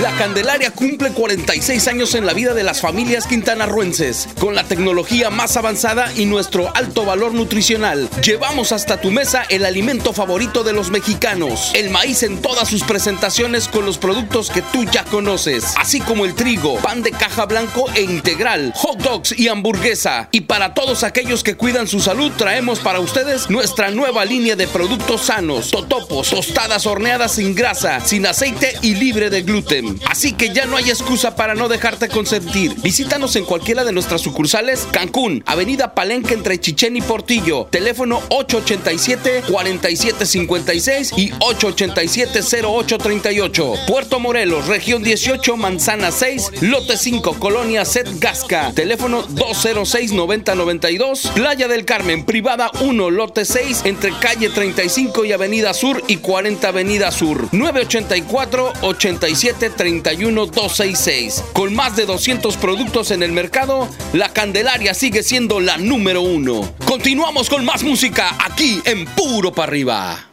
La Candelaria cumple 46 años en la vida de las familias quintanarruenses. Con la tecnología más avanzada y nuestro alto valor nutricional, llevamos hasta tu mesa el alimento favorito de los mexicanos. El maíz en todas sus presentaciones con los productos que tú ya conoces, así como el trigo, pan de caja blanco e integral, hot dogs y hamburguesa. Y para todos aquellos que cuidan su salud, traemos para ustedes nuestra nueva línea de productos sanos, totopos, tostadas horneadas sin grasa, sin aceite y libre de gluten. Así que ya no hay excusa para no dejarte consentir. Visítanos en cualquiera de nuestras sucursales Cancún, Avenida Palenque entre Chichén y Portillo, teléfono 887-4756 y 887-0838. Puerto Morelos, región 18, manzana 6, lote 5, colonia Set Gasca, teléfono 206-9092, Playa del Carmen, privada 1, lote 6, entre calle 35 y Avenida Sur y 40 Avenida Sur, 984 87 31 266. Con más de 200 productos en el mercado, la Candelaria sigue siendo la número uno. Continuamos con más música aquí en Puro para arriba.